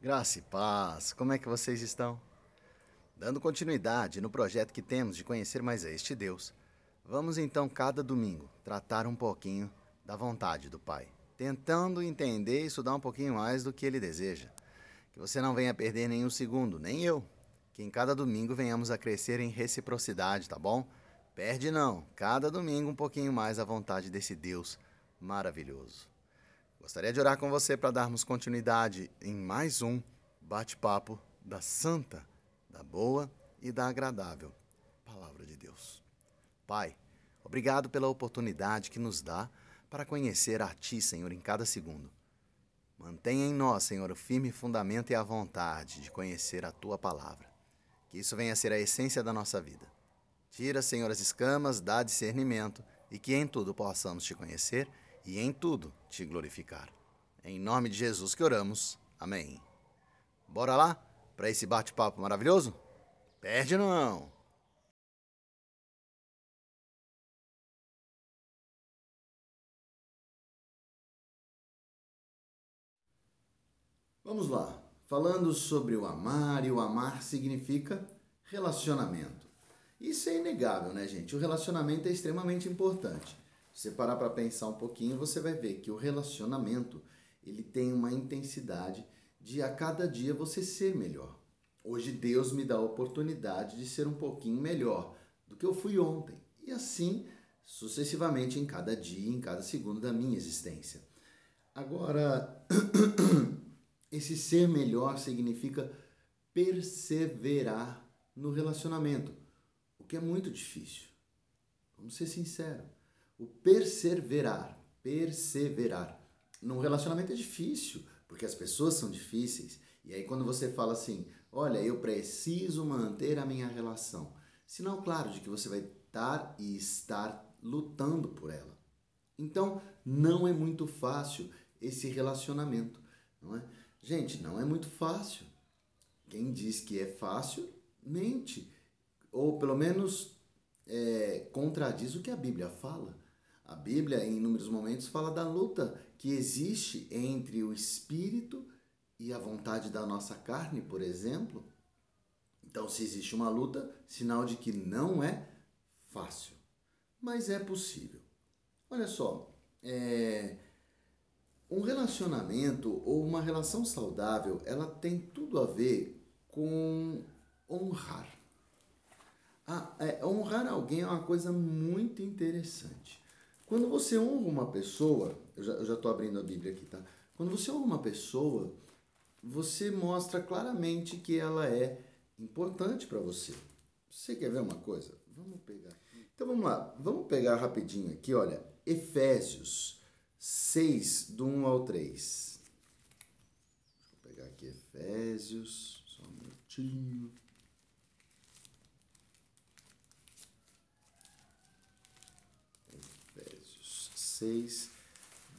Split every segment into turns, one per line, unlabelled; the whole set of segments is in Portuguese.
Graça e paz, como é que vocês estão? Dando continuidade no projeto que temos de conhecer mais a este Deus, vamos então cada domingo tratar um pouquinho da vontade do Pai, tentando entender e estudar um pouquinho mais do que Ele deseja. Que você não venha perder nenhum segundo, nem eu. Que em cada domingo venhamos a crescer em reciprocidade, tá bom? Perde não, cada domingo um pouquinho mais a vontade desse Deus maravilhoso. Gostaria de orar com você para darmos continuidade em mais um bate-papo da santa, da boa e da agradável Palavra de Deus. Pai, obrigado pela oportunidade que nos dá para conhecer a Ti, Senhor, em cada segundo. Mantenha em nós, Senhor, o firme fundamento e a vontade de conhecer a Tua palavra. Que isso venha a ser a essência da nossa vida. Tira, Senhor, as escamas, dá discernimento e que em tudo possamos te conhecer e em tudo te glorificar. Em nome de Jesus que oramos. Amém. Bora lá para esse bate-papo maravilhoso? Perde não! Vamos lá. Falando sobre o amar, e o amar significa relacionamento. Isso é inegável, né, gente? O relacionamento é extremamente importante. Você parar para pensar um pouquinho, você vai ver que o relacionamento ele tem uma intensidade de a cada dia você ser melhor. Hoje Deus me dá a oportunidade de ser um pouquinho melhor do que eu fui ontem. E assim sucessivamente em cada dia, em cada segundo da minha existência. Agora, esse ser melhor significa perseverar no relacionamento, o que é muito difícil. Vamos ser sinceros. O perseverar, perseverar. Num relacionamento é difícil, porque as pessoas são difíceis. E aí quando você fala assim, olha, eu preciso manter a minha relação. Sinal claro de que você vai estar e estar lutando por ela. Então, não é muito fácil esse relacionamento, não é? Gente, não é muito fácil. Quem diz que é fácil, mente. Ou pelo menos é, contradiz o que a Bíblia fala. A Bíblia, em inúmeros momentos, fala da luta que existe entre o espírito e a vontade da nossa carne, por exemplo. Então, se existe uma luta, sinal de que não é fácil, mas é possível. Olha só, é, um relacionamento ou uma relação saudável, ela tem tudo a ver com honrar. Ah, é, honrar alguém é uma coisa muito interessante. Quando você honra uma pessoa, eu já estou abrindo a Bíblia aqui, tá? Quando você honra uma pessoa, você mostra claramente que ela é importante para você. Você quer ver uma coisa? Vamos pegar. Então vamos lá, vamos pegar rapidinho aqui, olha, Efésios 6, do 1 ao 3. Vou pegar aqui Efésios, só um minutinho. Efésios 6,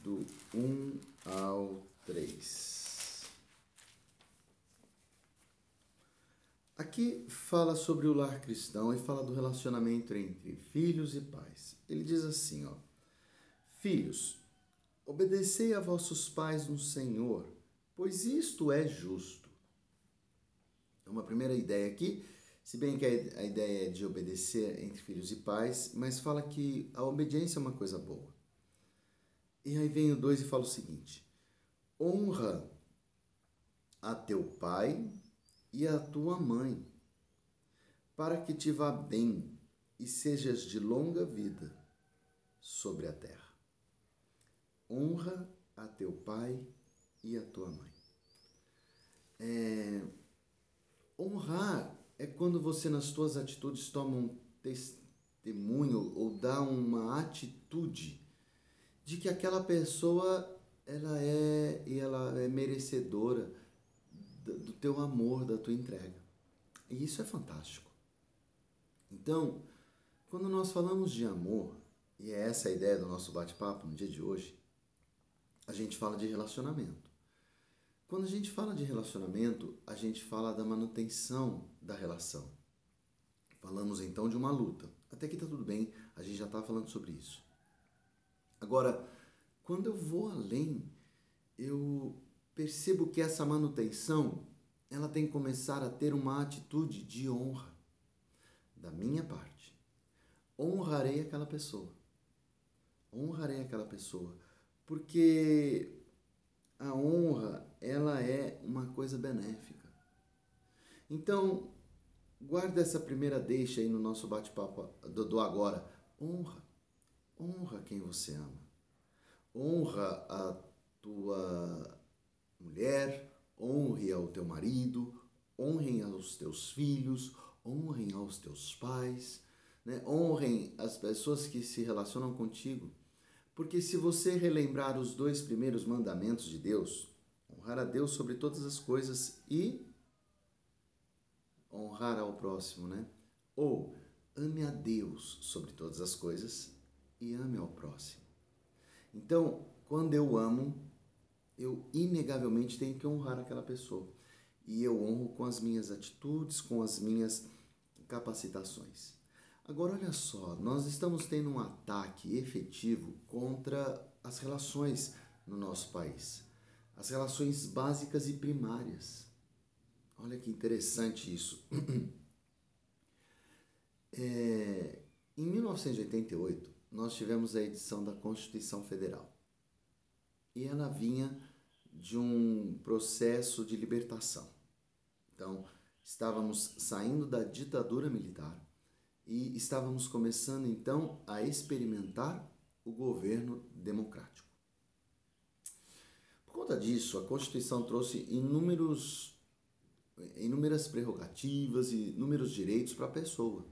do 1 ao 3. Aqui fala sobre o lar cristão e fala do relacionamento entre filhos e pais. Ele diz assim, ó: Filhos, Obedecei a vossos pais no Senhor, pois isto é justo. É uma primeira ideia aqui, se bem que a ideia é de obedecer entre filhos e pais, mas fala que a obediência é uma coisa boa. E aí vem o 2 e fala o seguinte: honra a teu pai e a tua mãe, para que te vá bem e sejas de longa vida sobre a terra honra a teu pai e a tua mãe. É, honrar é quando você nas tuas atitudes toma um testemunho ou dá uma atitude de que aquela pessoa ela é e ela é merecedora do teu amor, da tua entrega. E isso é fantástico. Então, quando nós falamos de amor, e é essa a ideia do nosso bate-papo no dia de hoje, a gente fala de relacionamento. Quando a gente fala de relacionamento, a gente fala da manutenção da relação. Falamos então de uma luta. Até que tá tudo bem, a gente já está falando sobre isso. Agora, quando eu vou além, eu percebo que essa manutenção ela tem que começar a ter uma atitude de honra da minha parte. Honrarei aquela pessoa. Honrarei aquela pessoa, porque a honra ela é uma coisa benéfica. Então, guarda essa primeira deixa aí no nosso bate-papo do, do agora. Honra. Honra quem você ama. Honra a tua mulher, honre ao teu marido, honrem aos teus filhos, honrem aos teus pais, né? honrem as pessoas que se relacionam contigo. Porque se você relembrar os dois primeiros mandamentos de Deus, honrar a Deus sobre todas as coisas e honrar ao próximo, né? Ou ame a Deus sobre todas as coisas e ame ao próximo. Então, quando eu amo, eu inegavelmente tenho que honrar aquela pessoa. E eu honro com as minhas atitudes, com as minhas capacitações. Agora, olha só, nós estamos tendo um ataque efetivo contra as relações no nosso país. As relações básicas e primárias. Olha que interessante isso. É, em 1988, nós tivemos a edição da Constituição Federal. E ela vinha de um processo de libertação. Então, estávamos saindo da ditadura militar e estávamos começando então a experimentar o governo democrático. Por conta disso, a Constituição trouxe inúmeros, inúmeras prerrogativas e inúmeros direitos para a pessoa.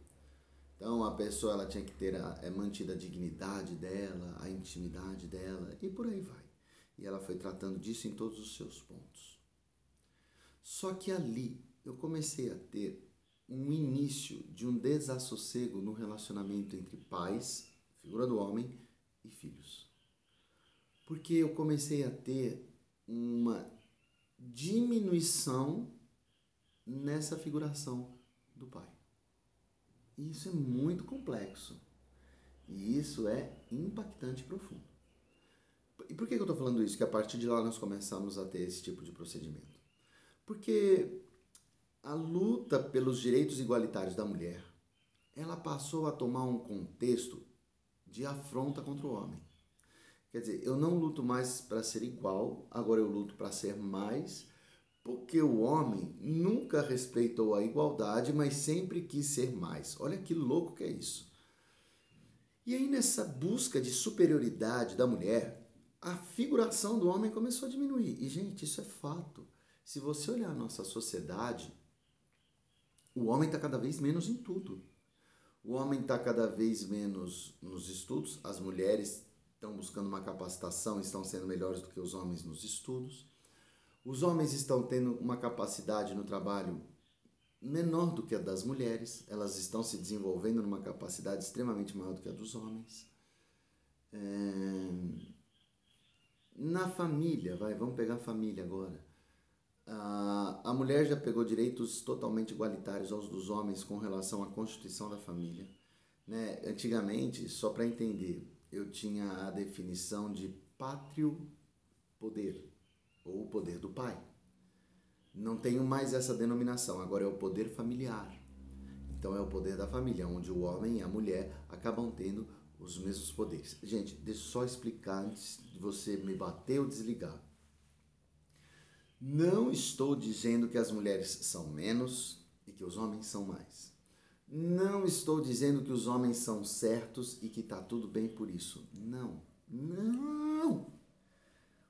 Então, a pessoa ela tinha que ter a, é, mantida a dignidade dela, a intimidade dela e por aí vai. E ela foi tratando disso em todos os seus pontos. Só que ali eu comecei a ter um início de um desassossego no relacionamento entre pais, figura do homem, e filhos. Porque eu comecei a ter uma diminuição nessa figuração do pai. E isso é muito complexo. E isso é impactante e profundo. E por que eu estou falando isso? Que a partir de lá nós começamos a ter esse tipo de procedimento. Porque a luta pelos direitos igualitários da mulher, ela passou a tomar um contexto de afronta contra o homem. Quer dizer, eu não luto mais para ser igual, agora eu luto para ser mais, porque o homem nunca respeitou a igualdade, mas sempre quis ser mais. Olha que louco que é isso. E aí, nessa busca de superioridade da mulher, a figuração do homem começou a diminuir. E, gente, isso é fato. Se você olhar a nossa sociedade, o homem está cada vez menos em tudo. O homem está cada vez menos nos estudos, as mulheres estão buscando uma capacitação, estão sendo melhores do que os homens nos estudos. Os homens estão tendo uma capacidade no trabalho menor do que a das mulheres, elas estão se desenvolvendo numa capacidade extremamente maior do que a dos homens. É na família, vai, vamos pegar a família agora. A, a mulher já pegou direitos totalmente igualitários aos dos homens com relação à constituição da família. Né? Antigamente, só para entender, eu tinha a definição de pátrio poder, ou o poder do pai. Não tenho mais essa denominação, agora é o poder familiar. Então é o poder da família, onde o homem e a mulher acabam tendo os mesmos poderes. Gente, deixa eu só explicar antes de você me bater ou desligar. Não estou dizendo que as mulheres são menos e que os homens são mais. Não estou dizendo que os homens são certos e que está tudo bem por isso. Não, não.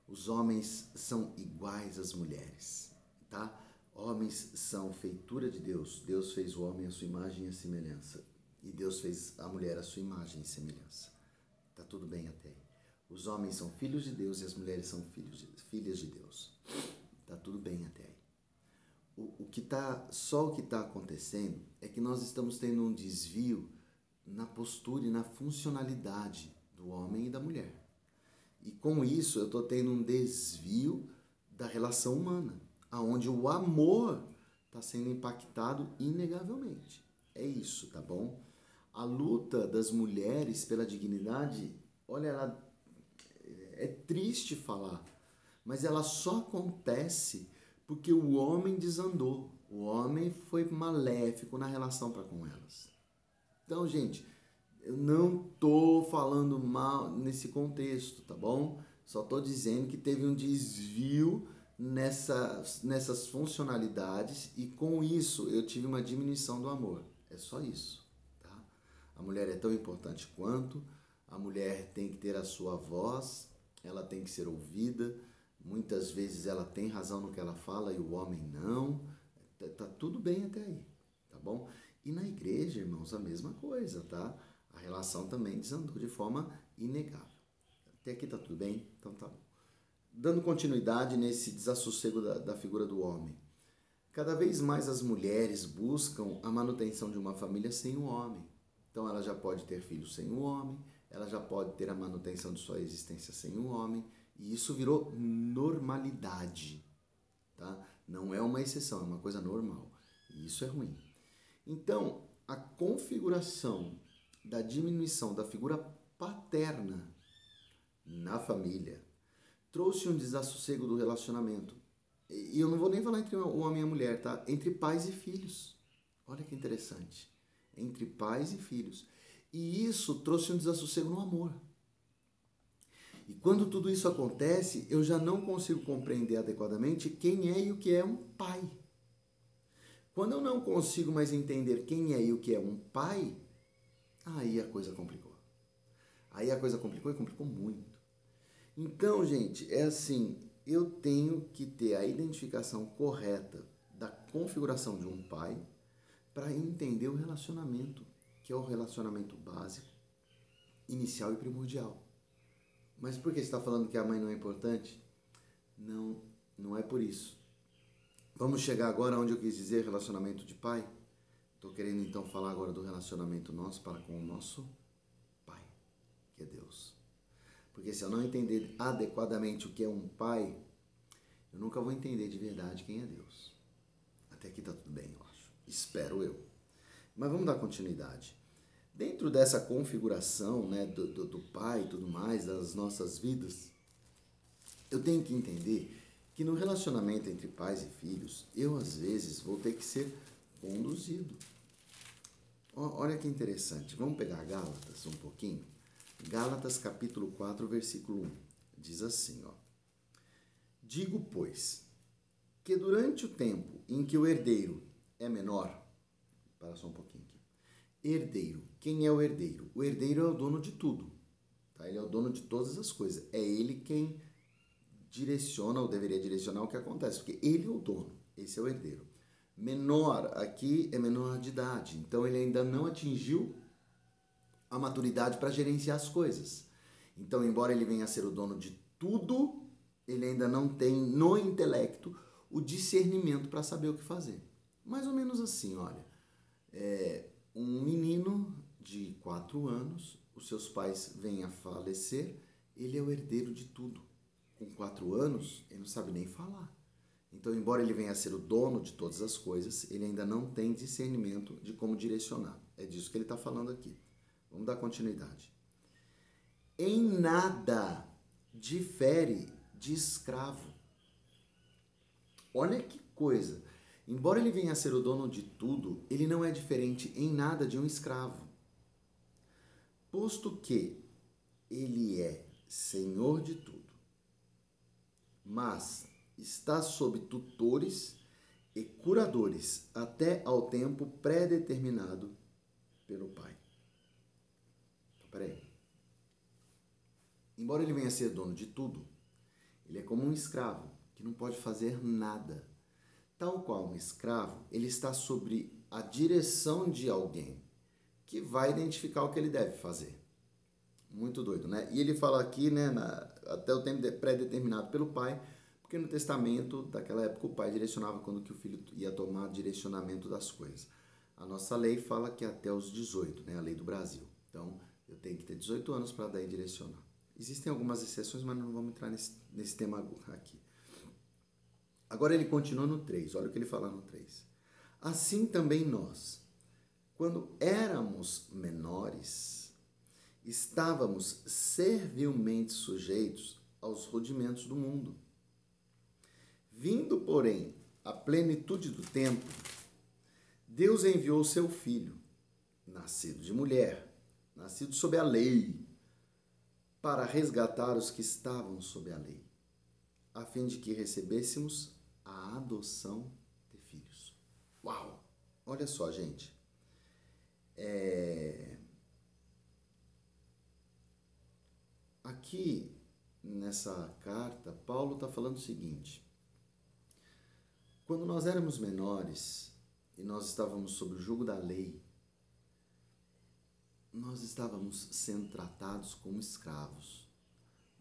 Os homens são iguais às mulheres, tá? Homens são feitura de Deus. Deus fez o homem à sua imagem e semelhança. E Deus fez a mulher à sua imagem e semelhança. Tá tudo bem até aí. Os homens são filhos de Deus e as mulheres são filhos de, filhas de Deus. Tá tudo bem até aí. O, o que tá, só o que está acontecendo é que nós estamos tendo um desvio na postura e na funcionalidade do homem e da mulher. E com isso eu estou tendo um desvio da relação humana, aonde o amor está sendo impactado inegavelmente. É isso, tá bom? a luta das mulheres pela dignidade, olha, ela, é triste falar, mas ela só acontece porque o homem desandou. O homem foi maléfico na relação para com elas. Então, gente, eu não tô falando mal nesse contexto, tá bom? Só tô dizendo que teve um desvio nessas, nessas funcionalidades e com isso eu tive uma diminuição do amor. É só isso, tá? A mulher é tão importante quanto, a mulher tem que ter a sua voz, ela tem que ser ouvida. Muitas vezes ela tem razão no que ela fala e o homem não. Tá, tá tudo bem até aí, tá bom? E na igreja, irmãos, a mesma coisa, tá? A relação também desandou de forma inegável. Até aqui tá tudo bem? Então tá bom. Dando continuidade nesse desassossego da, da figura do homem. Cada vez mais as mulheres buscam a manutenção de uma família sem o homem. Então ela já pode ter filhos sem o homem, ela já pode ter a manutenção de sua existência sem o homem, e isso virou normalidade, tá? Não é uma exceção, é uma coisa normal. E isso é ruim. Então, a configuração da diminuição da figura paterna na família trouxe um desassossego do relacionamento. E eu não vou nem falar entre o homem e a mulher, tá? Entre pais e filhos. Olha que interessante. Entre pais e filhos. E isso trouxe um desassossego no amor. E quando tudo isso acontece, eu já não consigo compreender adequadamente quem é e o que é um pai. Quando eu não consigo mais entender quem é e o que é um pai, coisa complicou. Aí a coisa complicou e complicou muito. Então, gente, é assim, eu tenho que ter a identificação correta da configuração de um pai para entender o relacionamento, que é o relacionamento básico, inicial e primordial. Mas por que você está falando que a mãe não é importante? Não, não é por isso. Vamos chegar agora onde eu quis dizer relacionamento de pai. Estou querendo então falar agora do relacionamento nosso para com o nosso pai, que é Deus. Porque se eu não entender adequadamente o que é um pai, eu nunca vou entender de verdade quem é Deus. Até aqui está tudo bem, eu acho. Espero eu. Mas vamos dar continuidade. Dentro dessa configuração né, do, do, do pai e tudo mais, das nossas vidas, eu tenho que entender que no relacionamento entre pais e filhos, eu às vezes vou ter que ser conduzido. Olha que interessante. Vamos pegar Gálatas um pouquinho. Gálatas capítulo 4, versículo 1. Diz assim, ó. Digo, pois, que durante o tempo em que o herdeiro é menor, para só um pouquinho aqui. Herdeiro. Quem é o herdeiro? O herdeiro é o dono de tudo. Tá? Ele é o dono de todas as coisas. É ele quem direciona ou deveria direcionar o que acontece, porque ele é o dono, esse é o herdeiro. Menor aqui é menor de idade, então ele ainda não atingiu a maturidade para gerenciar as coisas. Então, embora ele venha a ser o dono de tudo, ele ainda não tem no intelecto o discernimento para saber o que fazer. Mais ou menos assim, olha. É, um menino de quatro anos, os seus pais vêm a falecer, ele é o herdeiro de tudo com quatro anos, ele não sabe nem falar. Então, embora ele venha a ser o dono de todas as coisas, ele ainda não tem discernimento de como direcionar. É disso que ele está falando aqui. Vamos dar continuidade. Em nada difere de escravo. Olha que coisa. Embora ele venha a ser o dono de tudo, ele não é diferente em nada de um escravo. Posto que ele é senhor de tudo mas está sob tutores e curadores até ao tempo pré-determinado pelo Pai. Então, peraí. Embora ele venha a ser dono de tudo, ele é como um escravo que não pode fazer nada. Tal qual um escravo, ele está sobre a direção de alguém que vai identificar o que ele deve fazer. Muito doido, né? E ele fala aqui, né, na, até o tempo pré-determinado pelo pai, porque no testamento daquela época o pai direcionava quando que o filho ia tomar direcionamento das coisas. A nossa lei fala que até os 18, né, a lei do Brasil. Então, eu tenho que ter 18 anos para daí direcionar. Existem algumas exceções, mas não vamos entrar nesse, nesse tema aqui. Agora ele continua no 3, olha o que ele fala no 3. Assim também nós, quando éramos menores, estávamos servilmente sujeitos aos rudimentos do mundo. Porém, a plenitude do tempo, Deus enviou seu filho, nascido de mulher, nascido sob a lei, para resgatar os que estavam sob a lei, a fim de que recebêssemos a adoção de filhos. Uau! Olha só, gente. É... Aqui nessa carta, Paulo está falando o seguinte: quando nós éramos menores e nós estávamos sob o jugo da lei, nós estávamos sendo tratados como escravos,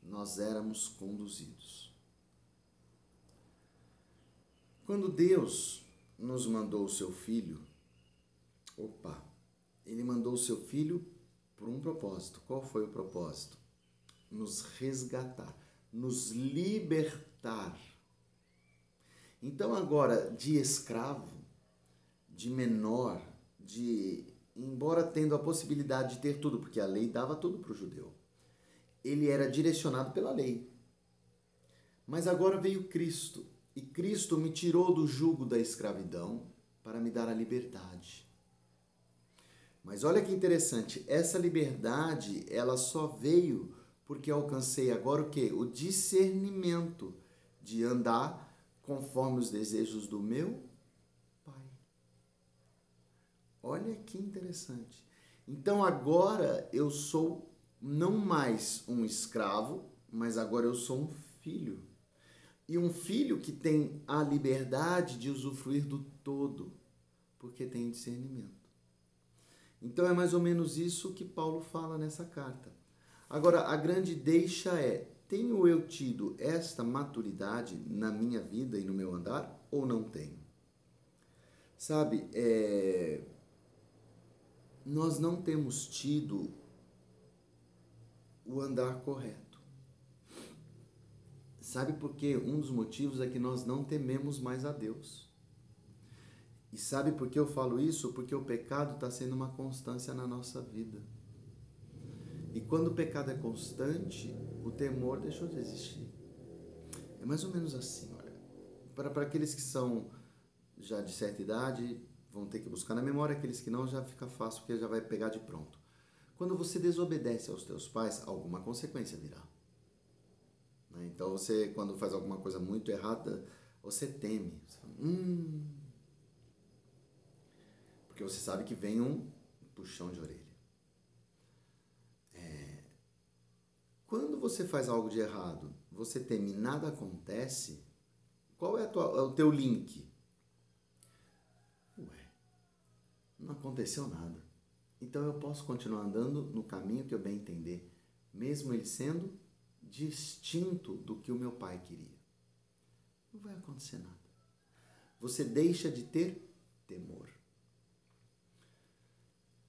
nós éramos conduzidos. Quando Deus nos mandou o seu filho, opa, ele mandou o seu filho por um propósito. Qual foi o propósito? Nos resgatar, nos libertar. Então, agora, de escravo, de menor, de embora tendo a possibilidade de ter tudo, porque a lei dava tudo para o judeu, ele era direcionado pela lei. Mas agora veio Cristo, e Cristo me tirou do jugo da escravidão para me dar a liberdade. Mas olha que interessante, essa liberdade, ela só veio porque alcancei agora o que? O discernimento de andar conforme os desejos do meu Olha que interessante. Então agora eu sou não mais um escravo, mas agora eu sou um filho. E um filho que tem a liberdade de usufruir do todo, porque tem discernimento. Então é mais ou menos isso que Paulo fala nessa carta. Agora, a grande deixa é: tenho eu tido esta maturidade na minha vida e no meu andar ou não tenho? Sabe, é, nós não temos tido o andar correto. Sabe por quê? Um dos motivos é que nós não tememos mais a Deus. E sabe por que eu falo isso? Porque o pecado está sendo uma constância na nossa vida. E quando o pecado é constante, o temor deixou de existir. É mais ou menos assim, olha. Para, aqueles que são já de certa idade, vão ter que buscar na memória, aqueles que não já fica fácil, porque já vai pegar de pronto. Quando você desobedece aos teus pais, alguma consequência virá. Né? Então você, quando faz alguma coisa muito errada, você teme. Você fala, hum. Porque você sabe que vem um puxão de orelha. É... Quando você faz algo de errado, você teme nada acontece, qual é, tua, é o teu link? não aconteceu nada. Então eu posso continuar andando no caminho que eu bem entender, mesmo ele sendo distinto do que o meu pai queria. Não vai acontecer nada. Você deixa de ter temor.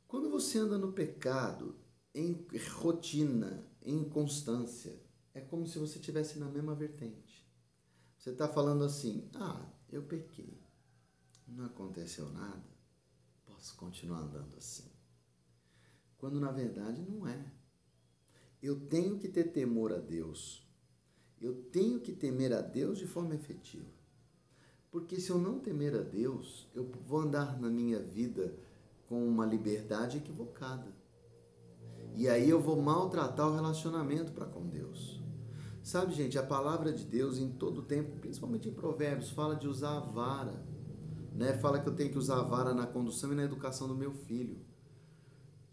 Quando você anda no pecado, em rotina, em constância, é como se você estivesse na mesma vertente. Você está falando assim: ah, eu pequei, não aconteceu nada posso continuar andando assim. Quando na verdade não é. Eu tenho que ter temor a Deus. Eu tenho que temer a Deus de forma efetiva. Porque se eu não temer a Deus, eu vou andar na minha vida com uma liberdade equivocada. E aí eu vou maltratar o relacionamento para com Deus. Sabe, gente, a palavra de Deus em todo tempo, principalmente em Provérbios, fala de usar a vara né? Fala que eu tenho que usar a vara na condução e na educação do meu filho.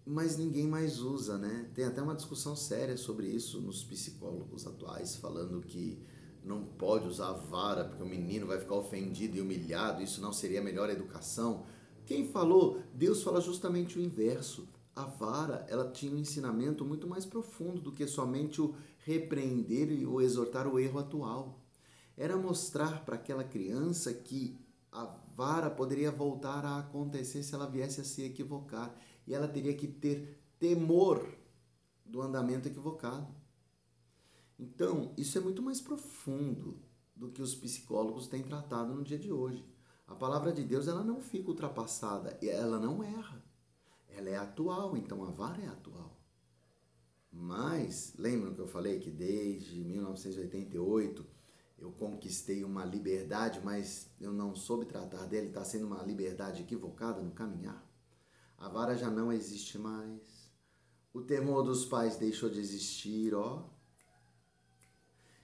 Mas ninguém mais usa, né? Tem até uma discussão séria sobre isso nos psicólogos atuais, falando que não pode usar a vara porque o menino vai ficar ofendido e humilhado, isso não seria a melhor educação. Quem falou? Deus fala justamente o inverso. A vara, ela tinha um ensinamento muito mais profundo do que somente o repreender e o exortar o erro atual. Era mostrar para aquela criança que a vara poderia voltar a acontecer se ela viesse a se equivocar. E ela teria que ter temor do andamento equivocado. Então, isso é muito mais profundo do que os psicólogos têm tratado no dia de hoje. A palavra de Deus ela não fica ultrapassada, ela não erra. Ela é atual, então a vara é atual. Mas, lembram que eu falei que desde 1988 eu conquistei uma liberdade, mas eu não soube tratar dela, está sendo uma liberdade equivocada no caminhar. A vara já não existe mais. O temor dos pais deixou de existir, ó.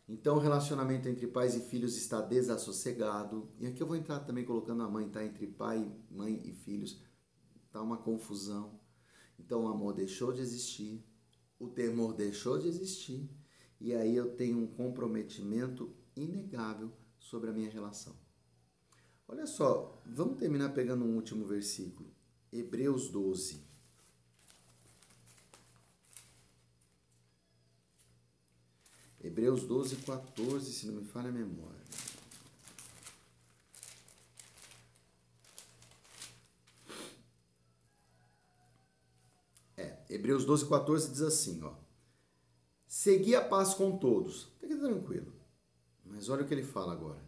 Então o relacionamento entre pais e filhos está desassossegado. E aqui eu vou entrar também colocando a mãe, tá? Entre pai, mãe e filhos. Tá uma confusão. Então o amor deixou de existir, o temor deixou de existir, e aí eu tenho um comprometimento inegável sobre a minha relação. Olha só, vamos terminar pegando um último versículo. Hebreus 12. Hebreus 12, 14, se não me falha a memória. É, Hebreus 12, 14 diz assim, ó. Segui a paz com todos. Fica tranquilo. Mas olha o que ele fala agora.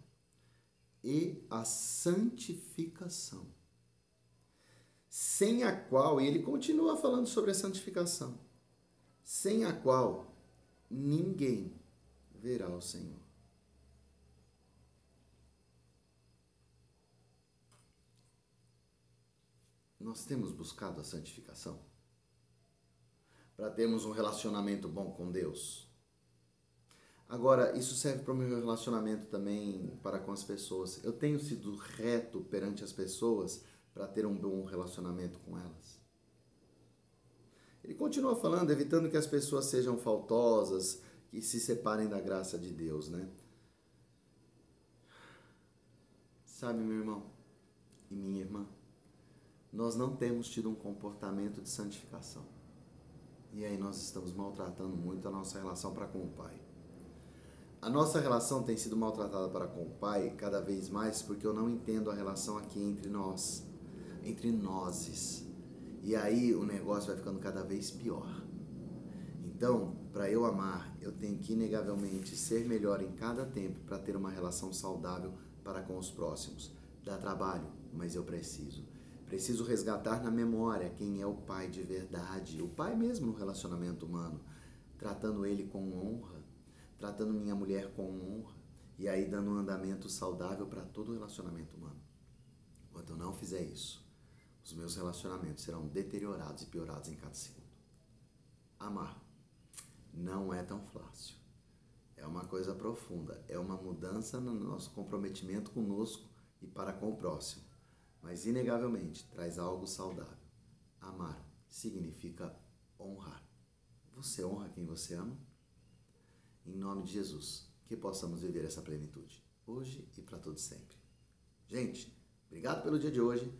E a santificação. Sem a qual, e ele continua falando sobre a santificação, sem a qual ninguém verá o Senhor. Nós temos buscado a santificação para termos um relacionamento bom com Deus. Agora, isso serve para o meu relacionamento também para com as pessoas. Eu tenho sido reto perante as pessoas para ter um bom relacionamento com elas. Ele continua falando, evitando que as pessoas sejam faltosas, que se separem da graça de Deus, né? Sabe, meu irmão e minha irmã, nós não temos tido um comportamento de santificação. E aí nós estamos maltratando muito a nossa relação para com o Pai. A nossa relação tem sido maltratada para com o Pai cada vez mais porque eu não entendo a relação aqui entre nós, entre nós. E aí o negócio vai ficando cada vez pior. Então, para eu amar, eu tenho que inegavelmente ser melhor em cada tempo para ter uma relação saudável para com os próximos. Dá trabalho, mas eu preciso. Preciso resgatar na memória quem é o pai de verdade, o pai mesmo no relacionamento humano, tratando ele com honra, tratando minha mulher com honra e aí dando um andamento saudável para todo o relacionamento humano. Enquanto eu não fizer isso, os meus relacionamentos serão deteriorados e piorados em cada segundo. Amar não é tão fácil. É uma coisa profunda, é uma mudança no nosso comprometimento conosco e para com o próximo. Mas inegavelmente traz algo saudável. Amar significa honrar. Você honra quem você ama? Em nome de Jesus, que possamos viver essa plenitude, hoje e para todo sempre. Gente, obrigado pelo dia de hoje.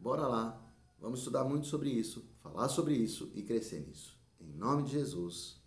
Bora lá, vamos estudar muito sobre isso, falar sobre isso e crescer nisso. Em nome de Jesus.